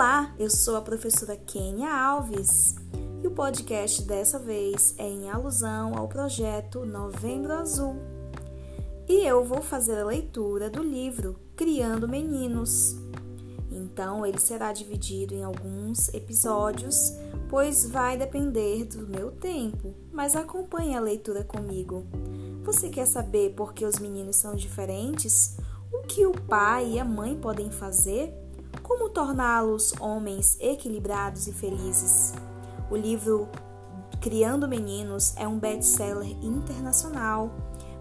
Olá, eu sou a professora Kênia Alves e o podcast dessa vez é em alusão ao projeto Novembro Azul. E eu vou fazer a leitura do livro Criando Meninos. Então, ele será dividido em alguns episódios, pois vai depender do meu tempo, mas acompanhe a leitura comigo. Você quer saber por que os meninos são diferentes? O que o pai e a mãe podem fazer? Como torná-los homens equilibrados e felizes? O livro Criando Meninos é um best-seller internacional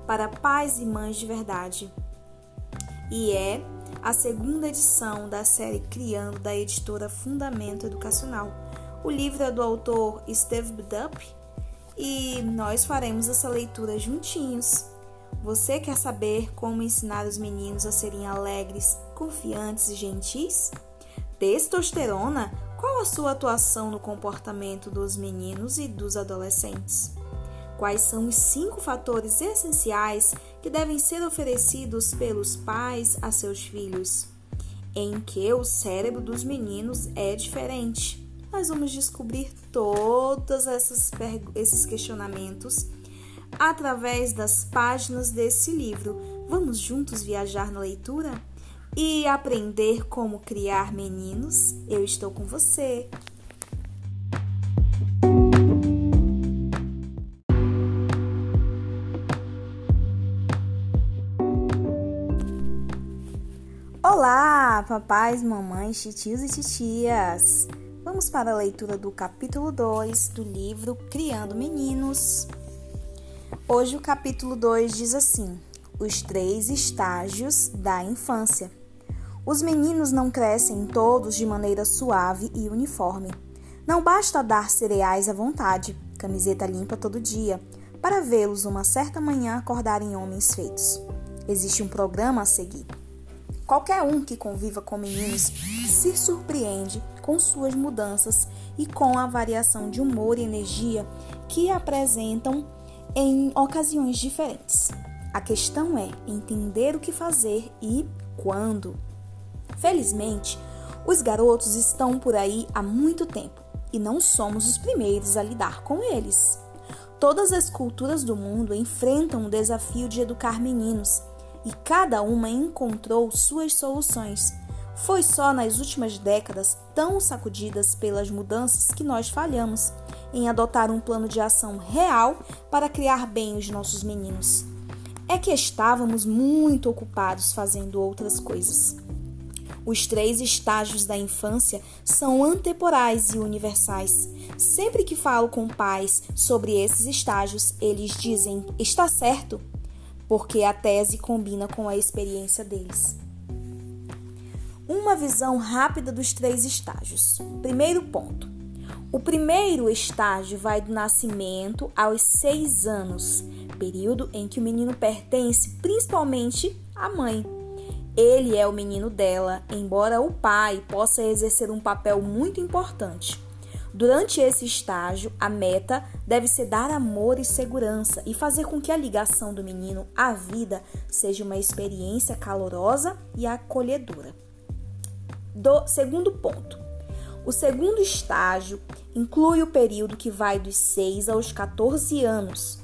para pais e mães de verdade e é a segunda edição da série Criando da editora Fundamento Educacional. O livro é do autor Steve Budup e nós faremos essa leitura juntinhos. Você quer saber como ensinar os meninos a serem alegres, confiantes e gentis? Testosterona? Qual a sua atuação no comportamento dos meninos e dos adolescentes? Quais são os cinco fatores essenciais que devem ser oferecidos pelos pais a seus filhos? Em que o cérebro dos meninos é diferente? Nós vamos descobrir todos esses questionamentos através das páginas desse livro. Vamos juntos viajar na leitura e aprender como criar meninos? Eu estou com você. Olá, papais, mamães, titios e titias! Vamos para a leitura do capítulo 2 do livro Criando Meninos. Hoje o capítulo 2 diz assim: Os três estágios da infância. Os meninos não crescem todos de maneira suave e uniforme. Não basta dar cereais à vontade, camiseta limpa todo dia, para vê-los uma certa manhã acordarem homens feitos. Existe um programa a seguir. Qualquer um que conviva com meninos se surpreende com suas mudanças e com a variação de humor e energia que apresentam em ocasiões diferentes. A questão é entender o que fazer e quando. Felizmente, os garotos estão por aí há muito tempo e não somos os primeiros a lidar com eles. Todas as culturas do mundo enfrentam o desafio de educar meninos e cada uma encontrou suas soluções. Foi só nas últimas décadas, tão sacudidas pelas mudanças, que nós falhamos em adotar um plano de ação real para criar bem os nossos meninos. É que estávamos muito ocupados fazendo outras coisas. Os três estágios da infância são antemporais e universais. Sempre que falo com pais sobre esses estágios, eles dizem: está certo, porque a tese combina com a experiência deles. Uma visão rápida dos três estágios. Primeiro ponto: o primeiro estágio vai do nascimento aos seis anos, período em que o menino pertence principalmente à mãe. Ele é o menino dela, embora o pai possa exercer um papel muito importante. Durante esse estágio, a meta deve ser dar amor e segurança e fazer com que a ligação do menino à vida seja uma experiência calorosa e acolhedora. Do segundo ponto, o segundo estágio inclui o período que vai dos 6 aos 14 anos,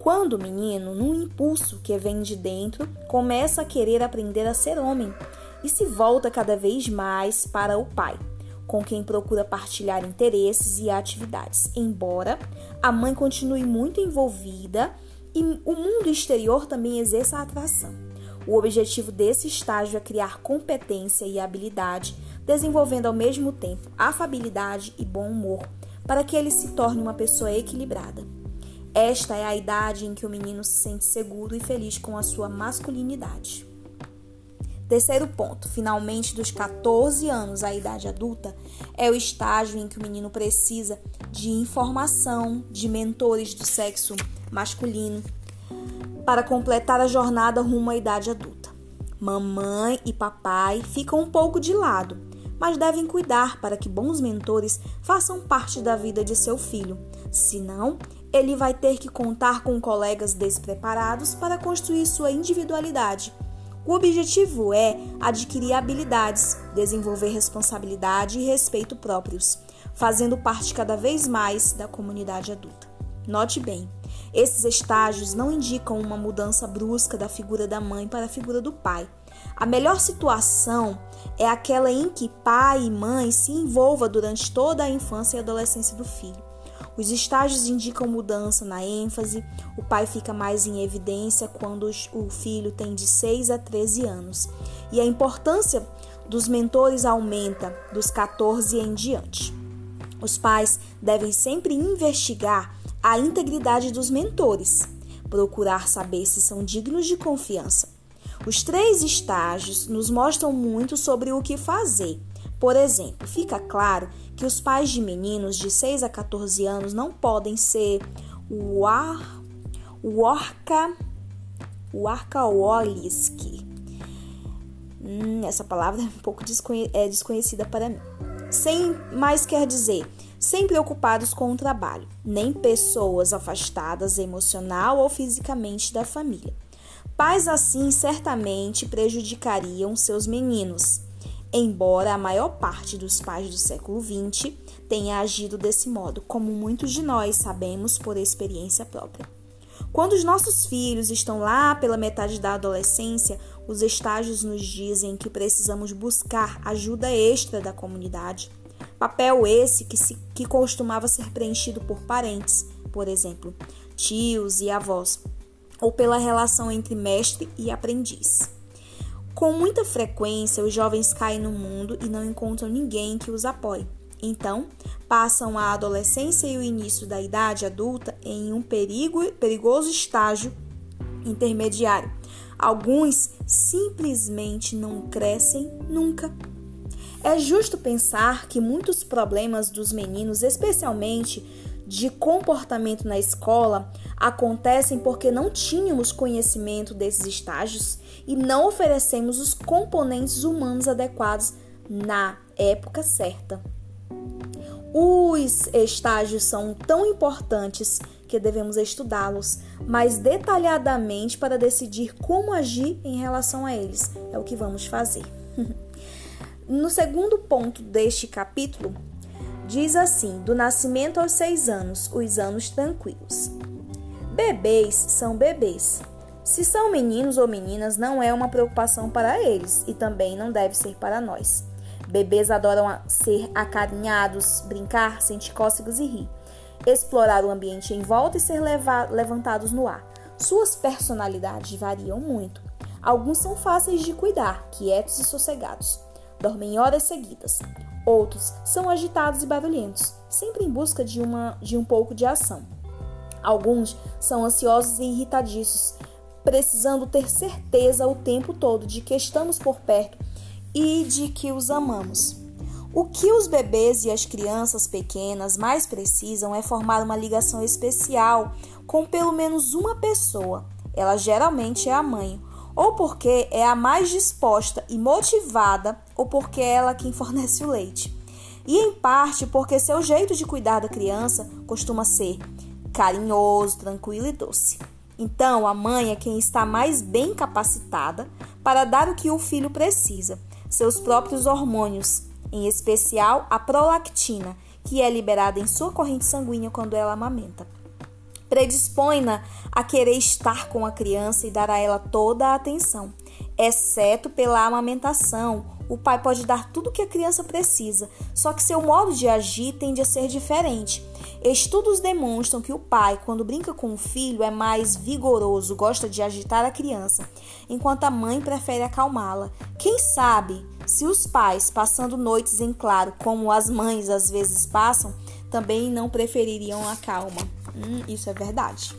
quando o menino, num impulso que vem de dentro, começa a querer aprender a ser homem e se volta cada vez mais para o pai, com quem procura partilhar interesses e atividades, embora a mãe continue muito envolvida e o mundo exterior também exerça atração. O objetivo desse estágio é criar competência e habilidade desenvolvendo ao mesmo tempo afabilidade e bom humor, para que ele se torne uma pessoa equilibrada. Esta é a idade em que o menino se sente seguro e feliz com a sua masculinidade. Terceiro ponto, finalmente dos 14 anos à idade adulta, é o estágio em que o menino precisa de informação de mentores do sexo masculino para completar a jornada rumo à idade adulta. Mamãe e papai ficam um pouco de lado, mas devem cuidar para que bons mentores façam parte da vida de seu filho. Senão, ele vai ter que contar com colegas despreparados para construir sua individualidade. O objetivo é adquirir habilidades, desenvolver responsabilidade e respeito próprios, fazendo parte cada vez mais da comunidade adulta. Note bem, esses estágios não indicam uma mudança brusca da figura da mãe para a figura do pai. A melhor situação é aquela em que pai e mãe se envolvam durante toda a infância e adolescência do filho. Os estágios indicam mudança na ênfase, o pai fica mais em evidência quando o filho tem de 6 a 13 anos, e a importância dos mentores aumenta dos 14 em diante. Os pais devem sempre investigar a integridade dos mentores, procurar saber se são dignos de confiança. Os três estágios nos mostram muito sobre o que fazer. Por exemplo, fica claro que os pais de meninos de 6 a 14 anos não podem ser o ar, o orca, o. Hum, essa palavra é um pouco desconhe é desconhecida para mim. Sem mais quer dizer sem preocupados com o trabalho, nem pessoas afastadas emocional ou fisicamente da família. Pais assim certamente prejudicariam seus meninos, embora a maior parte dos pais do século XX tenha agido desse modo, como muitos de nós sabemos por experiência própria. Quando os nossos filhos estão lá pela metade da adolescência, os estágios nos dizem que precisamos buscar ajuda extra da comunidade Papel esse que, se, que costumava ser preenchido por parentes, por exemplo, tios e avós, ou pela relação entre mestre e aprendiz. Com muita frequência, os jovens caem no mundo e não encontram ninguém que os apoie. Então, passam a adolescência e o início da idade adulta em um perigo, perigoso estágio intermediário. Alguns simplesmente não crescem nunca. É justo pensar que muitos problemas dos meninos, especialmente de comportamento na escola, acontecem porque não tínhamos conhecimento desses estágios e não oferecemos os componentes humanos adequados na época certa. Os estágios são tão importantes que devemos estudá-los mais detalhadamente para decidir como agir em relação a eles. É o que vamos fazer. No segundo ponto deste capítulo, diz assim: do nascimento aos seis anos, os anos tranquilos. Bebês são bebês. Se são meninos ou meninas, não é uma preocupação para eles e também não deve ser para nós. Bebês adoram ser acarinhados, brincar, sentir cócegas e rir, explorar o ambiente em volta e ser levantados no ar. Suas personalidades variam muito. Alguns são fáceis de cuidar, quietos e sossegados dormem horas seguidas. Outros são agitados e barulhentos, sempre em busca de, uma, de um pouco de ação. Alguns são ansiosos e irritadiços, precisando ter certeza o tempo todo de que estamos por perto e de que os amamos. O que os bebês e as crianças pequenas mais precisam é formar uma ligação especial com pelo menos uma pessoa. Ela geralmente é a mãe, ou porque é a mais disposta e motivada, ou porque é ela quem fornece o leite. E em parte porque seu jeito de cuidar da criança costuma ser carinhoso, tranquilo e doce. Então, a mãe é quem está mais bem capacitada para dar o que o filho precisa, seus próprios hormônios, em especial a prolactina, que é liberada em sua corrente sanguínea quando ela amamenta predispõe-na a querer estar com a criança e dar a ela toda a atenção, exceto pela amamentação. O pai pode dar tudo o que a criança precisa, só que seu modo de agir tende a ser diferente. Estudos demonstram que o pai, quando brinca com o filho, é mais vigoroso, gosta de agitar a criança, enquanto a mãe prefere acalmá-la. Quem sabe se os pais, passando noites em claro, como as mães às vezes passam, também não prefeririam a calma. Hum, isso é verdade.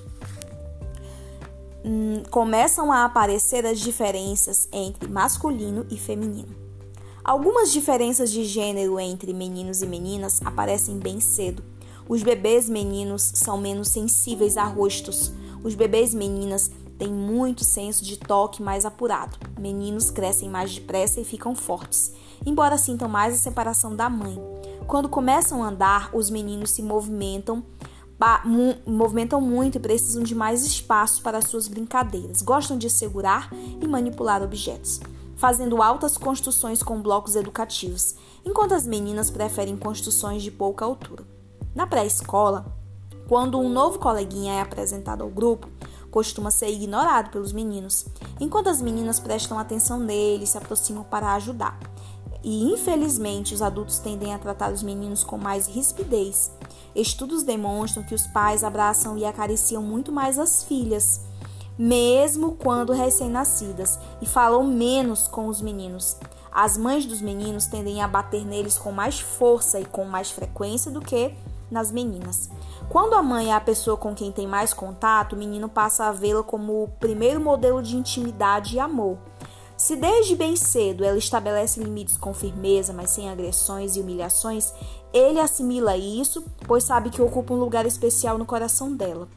Hum, começam a aparecer as diferenças entre masculino e feminino. Algumas diferenças de gênero entre meninos e meninas aparecem bem cedo. Os bebês meninos são menos sensíveis a rostos. Os bebês meninas têm muito senso de toque mais apurado. Meninos crescem mais depressa e ficam fortes, embora sintam mais a separação da mãe. Quando começam a andar, os meninos se movimentam movimentam muito e precisam de mais espaço para suas brincadeiras. Gostam de segurar e manipular objetos, fazendo altas construções com blocos educativos, enquanto as meninas preferem construções de pouca altura. Na pré-escola, quando um novo coleguinha é apresentado ao grupo, costuma ser ignorado pelos meninos, enquanto as meninas prestam atenção nele e se aproximam para ajudar. E infelizmente os adultos tendem a tratar os meninos com mais rispidez. Estudos demonstram que os pais abraçam e acariciam muito mais as filhas, mesmo quando recém-nascidas, e falam menos com os meninos. As mães dos meninos tendem a bater neles com mais força e com mais frequência do que nas meninas. Quando a mãe é a pessoa com quem tem mais contato, o menino passa a vê-la como o primeiro modelo de intimidade e amor. Se desde bem cedo ela estabelece limites com firmeza, mas sem agressões e humilhações, ele assimila isso, pois sabe que ocupa um lugar especial no coração dela.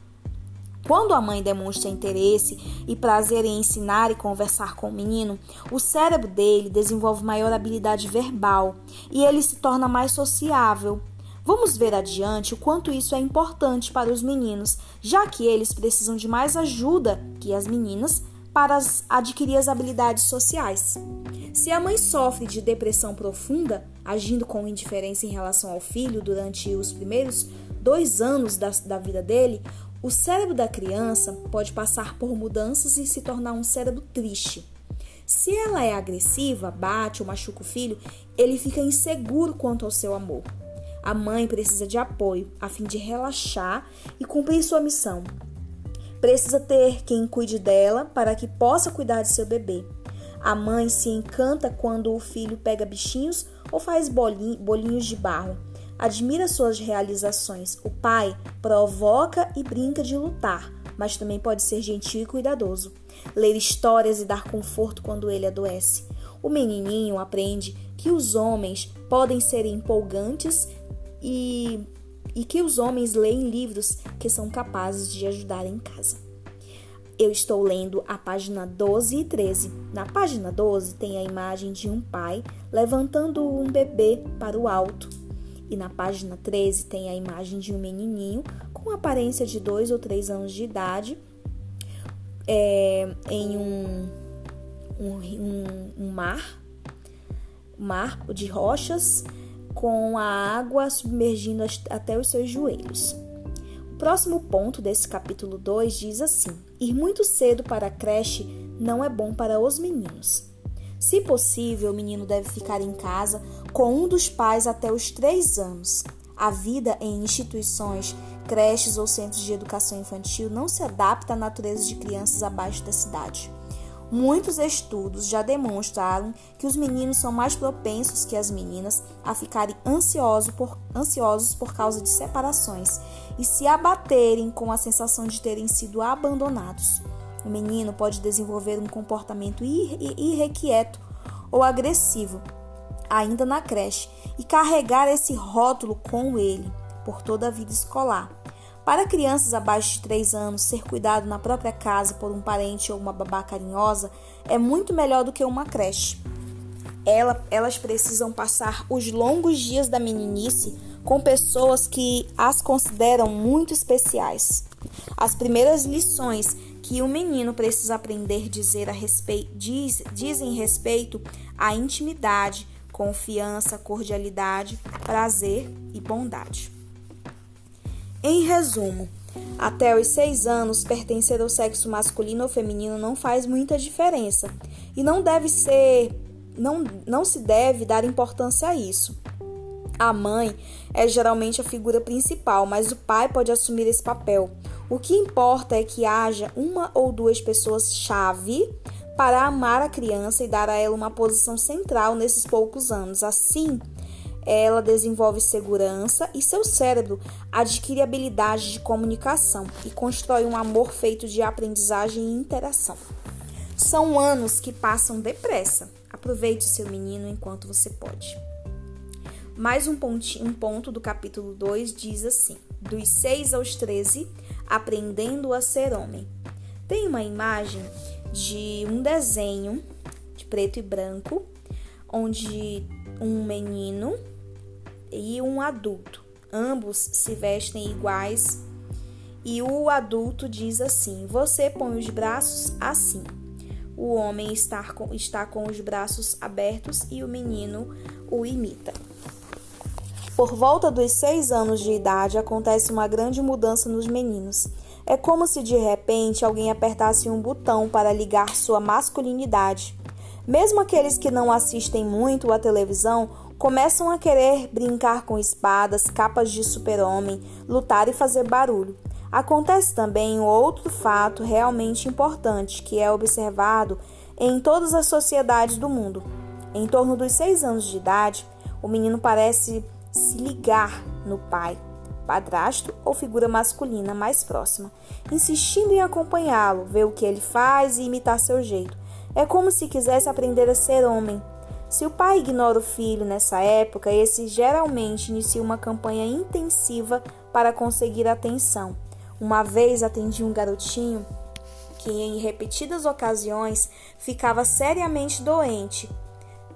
Quando a mãe demonstra interesse e prazer em ensinar e conversar com o menino, o cérebro dele desenvolve maior habilidade verbal e ele se torna mais sociável. Vamos ver adiante o quanto isso é importante para os meninos, já que eles precisam de mais ajuda que as meninas para adquirir as habilidades sociais. Se a mãe sofre de depressão profunda, agindo com indiferença em relação ao filho durante os primeiros dois anos da, da vida dele, o cérebro da criança pode passar por mudanças e se tornar um cérebro triste. Se ela é agressiva, bate ou machuca o filho, ele fica inseguro quanto ao seu amor. A mãe precisa de apoio a fim de relaxar e cumprir sua missão. Precisa ter quem cuide dela para que possa cuidar de seu bebê. A mãe se encanta quando o filho pega bichinhos ou faz bolinhos de barro. Admira suas realizações. O pai provoca e brinca de lutar, mas também pode ser gentil e cuidadoso. Ler histórias e dar conforto quando ele adoece. O menininho aprende que os homens podem ser empolgantes e, e que os homens leem livros que são capazes de ajudar em casa. Eu estou lendo a página 12 e 13. Na página 12 tem a imagem de um pai levantando um bebê para o alto. E na página 13 tem a imagem de um menininho com aparência de 2 ou 3 anos de idade é, em um, um, um, um mar, mar de rochas com a água submergindo até os seus joelhos. O próximo ponto desse capítulo 2 diz assim: Ir muito cedo para a creche não é bom para os meninos. Se possível, o menino deve ficar em casa com um dos pais até os 3 anos. A vida em instituições, creches ou centros de educação infantil não se adapta à natureza de crianças abaixo da cidade. Muitos estudos já demonstraram que os meninos são mais propensos que as meninas a ficarem ansiosos por, ansiosos por causa de separações e se abaterem com a sensação de terem sido abandonados. O menino pode desenvolver um comportamento irrequieto ou agressivo, ainda na creche, e carregar esse rótulo com ele por toda a vida escolar. Para crianças abaixo de 3 anos, ser cuidado na própria casa por um parente ou uma babá carinhosa é muito melhor do que uma creche. Ela, elas precisam passar os longos dias da meninice com pessoas que as consideram muito especiais. As primeiras lições que o menino precisa aprender dizer a respeito, diz, dizem respeito à intimidade, confiança, cordialidade, prazer e bondade. Em resumo, até os seis anos, pertencer ao sexo masculino ou feminino não faz muita diferença e não deve ser, não, não se deve dar importância a isso. A mãe é geralmente a figura principal, mas o pai pode assumir esse papel. O que importa é que haja uma ou duas pessoas-chave para amar a criança e dar a ela uma posição central nesses poucos anos. Assim, ela desenvolve segurança e seu cérebro adquire habilidade de comunicação e constrói um amor feito de aprendizagem e interação. São anos que passam depressa. Aproveite seu menino enquanto você pode. Mais um, pontinho, um ponto do capítulo 2 diz assim: dos 6 aos 13, aprendendo a ser homem. Tem uma imagem de um desenho de preto e branco, onde um menino e um adulto. Ambos se vestem iguais e o adulto diz assim: Você põe os braços assim. O homem está com, está com os braços abertos e o menino o imita. Por volta dos seis anos de idade, acontece uma grande mudança nos meninos. É como se de repente alguém apertasse um botão para ligar sua masculinidade. Mesmo aqueles que não assistem muito à televisão começam a querer brincar com espadas, capas de super-homem, lutar e fazer barulho. Acontece também um outro fato realmente importante que é observado em todas as sociedades do mundo. Em torno dos seis anos de idade, o menino parece se ligar no pai, padrasto ou figura masculina mais próxima, insistindo em acompanhá-lo, ver o que ele faz e imitar seu jeito. É como se quisesse aprender a ser homem. Se o pai ignora o filho nessa época, esse geralmente inicia uma campanha intensiva para conseguir atenção. Uma vez atendi um garotinho que, em repetidas ocasiões, ficava seriamente doente,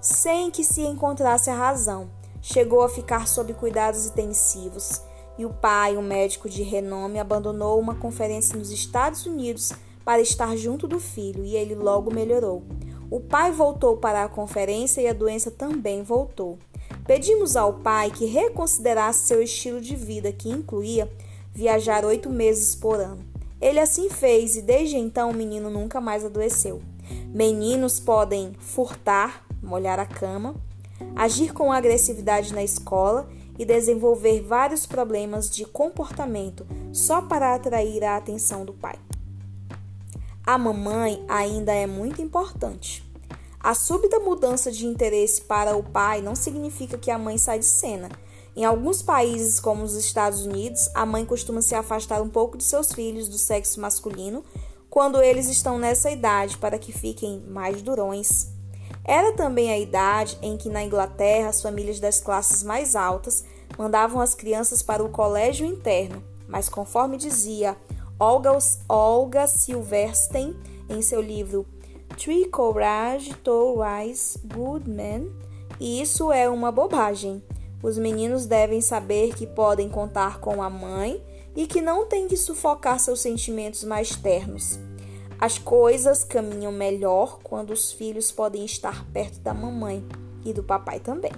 sem que se encontrasse a razão. Chegou a ficar sob cuidados intensivos e o pai, um médico de renome, abandonou uma conferência nos Estados Unidos para estar junto do filho e ele logo melhorou. O pai voltou para a conferência e a doença também voltou. Pedimos ao pai que reconsiderasse seu estilo de vida, que incluía viajar oito meses por ano. Ele assim fez e desde então o menino nunca mais adoeceu. Meninos podem furtar, molhar a cama, agir com agressividade na escola e desenvolver vários problemas de comportamento só para atrair a atenção do pai. A mamãe ainda é muito importante. A súbita mudança de interesse para o pai não significa que a mãe sai de cena. Em alguns países, como os Estados Unidos, a mãe costuma se afastar um pouco de seus filhos do sexo masculino quando eles estão nessa idade para que fiquem mais durões. Era também a idade em que na Inglaterra as famílias das classes mais altas mandavam as crianças para o colégio interno, mas conforme dizia Olga, Olga Silverstein em seu livro Tree Courage to Rise Good Men, isso é uma bobagem. Os meninos devem saber que podem contar com a mãe e que não têm que sufocar seus sentimentos mais ternos. As coisas caminham melhor quando os filhos podem estar perto da mamãe e do papai também.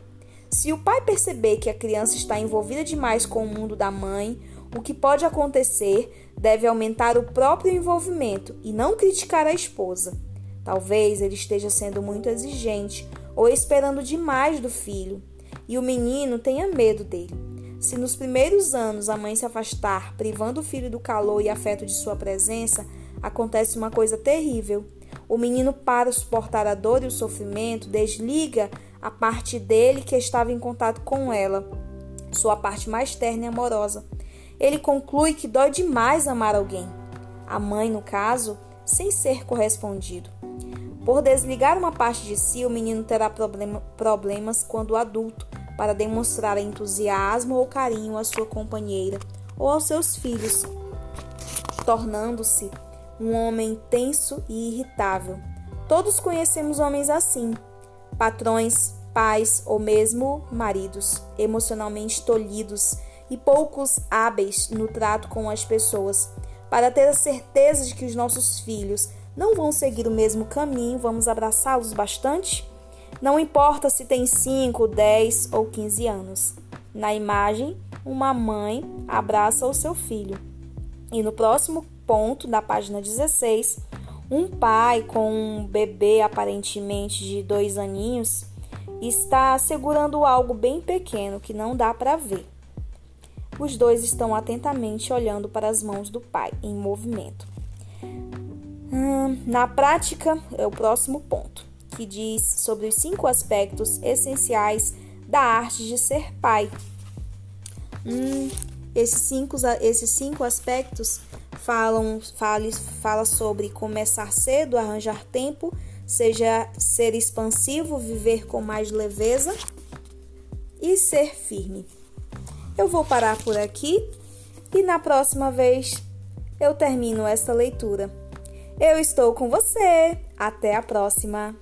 Se o pai perceber que a criança está envolvida demais com o mundo da mãe, o que pode acontecer deve aumentar o próprio envolvimento e não criticar a esposa. Talvez ele esteja sendo muito exigente ou esperando demais do filho e o menino tenha medo dele. Se nos primeiros anos a mãe se afastar, privando o filho do calor e afeto de sua presença, acontece uma coisa terrível. O menino, para suportar a dor e o sofrimento, desliga a parte dele que estava em contato com ela, sua parte mais terna e amorosa. Ele conclui que dói demais amar alguém, a mãe, no caso, sem ser correspondido. Por desligar uma parte de si, o menino terá problema, problemas quando adulto para demonstrar entusiasmo ou carinho à sua companheira ou aos seus filhos, tornando-se um homem tenso e irritável. Todos conhecemos homens assim, patrões, pais ou mesmo maridos, emocionalmente tolhidos e poucos hábeis no trato com as pessoas. Para ter a certeza de que os nossos filhos não vão seguir o mesmo caminho, vamos abraçá-los bastante? Não importa se tem 5, 10 ou 15 anos. Na imagem, uma mãe abraça o seu filho. E no próximo ponto da página 16, um pai com um bebê aparentemente de dois aninhos está segurando algo bem pequeno que não dá para ver. Os dois estão atentamente olhando para as mãos do pai em movimento. Hum, na prática, é o próximo ponto, que diz sobre os cinco aspectos essenciais da arte de ser pai. Hum, esses, cinco, esses cinco aspectos falam fala, fala sobre começar cedo, arranjar tempo, seja ser expansivo, viver com mais leveza e ser firme. Eu vou parar por aqui e na próxima vez eu termino esta leitura. Eu estou com você. Até a próxima!